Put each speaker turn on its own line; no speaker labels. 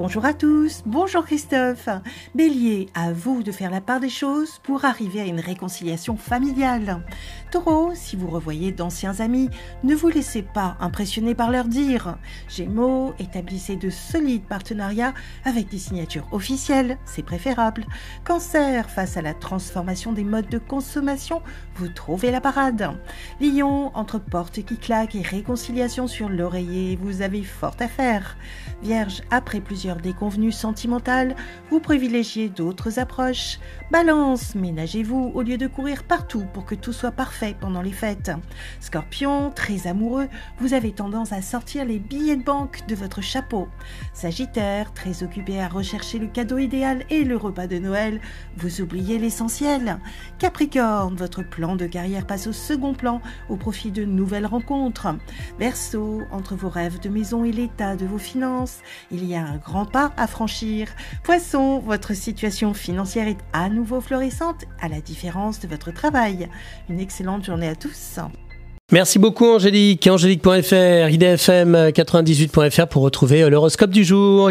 Bonjour à tous, bonjour Christophe. Bélier, à vous de faire la part des choses pour arriver à une réconciliation familiale. Taureau, si vous revoyez d'anciens amis, ne vous laissez pas impressionner par leur dire. Gémeaux, établissez de solides partenariats avec des signatures officielles, c'est préférable. Cancer, face à la transformation des modes de consommation, vous trouvez la parade. Lion, entre portes qui claquent et réconciliation sur l'oreiller, vous avez fort à faire. Vierge, après plusieurs déconvenues sentimentales, vous privilégiez d'autres approches. Balance, ménagez-vous au lieu de courir partout pour que tout soit parfait pendant les fêtes. Scorpion, très amoureux, vous avez tendance à sortir les billets de banque de votre chapeau. Sagittaire, très occupé à rechercher le cadeau idéal et le repas de Noël, vous oubliez l'essentiel. Capricorne, votre plan de carrière passe au second plan au profit de nouvelles rencontres. Verseau, entre vos rêves de maison et l'état de vos finances, il y a un grand pas à franchir. Poisson, votre situation financière est à nouveau florissante, à la différence de votre travail. Une excellente journée à tous.
Merci beaucoup Angélique. Angélique.fr, idfm98.fr pour retrouver l'horoscope du jour.